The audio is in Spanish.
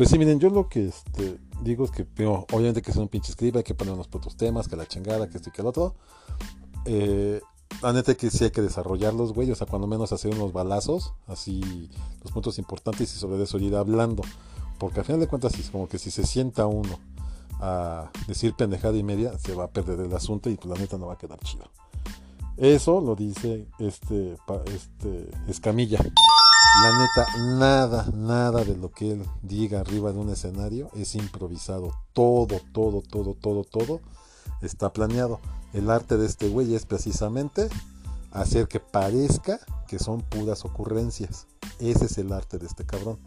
Pues sí, miren, yo lo que este, digo es que, primero, obviamente que es un pinche script, hay que poner unos putos temas, que la chingada, que esto y que el otro. Eh, la neta que sí hay que desarrollarlos, güey. O sea, cuando menos hacer unos balazos, así los puntos importantes y sobre eso ir hablando. Porque al final de cuentas, es como que si se sienta uno a decir pendejada y media, se va a perder el asunto y pues la neta no va a quedar chido. Eso lo dice este, este Escamilla. La neta, nada, nada de lo que él diga arriba de un escenario es improvisado. Todo, todo, todo, todo, todo está planeado. El arte de este güey es precisamente hacer que parezca que son puras ocurrencias. Ese es el arte de este cabrón.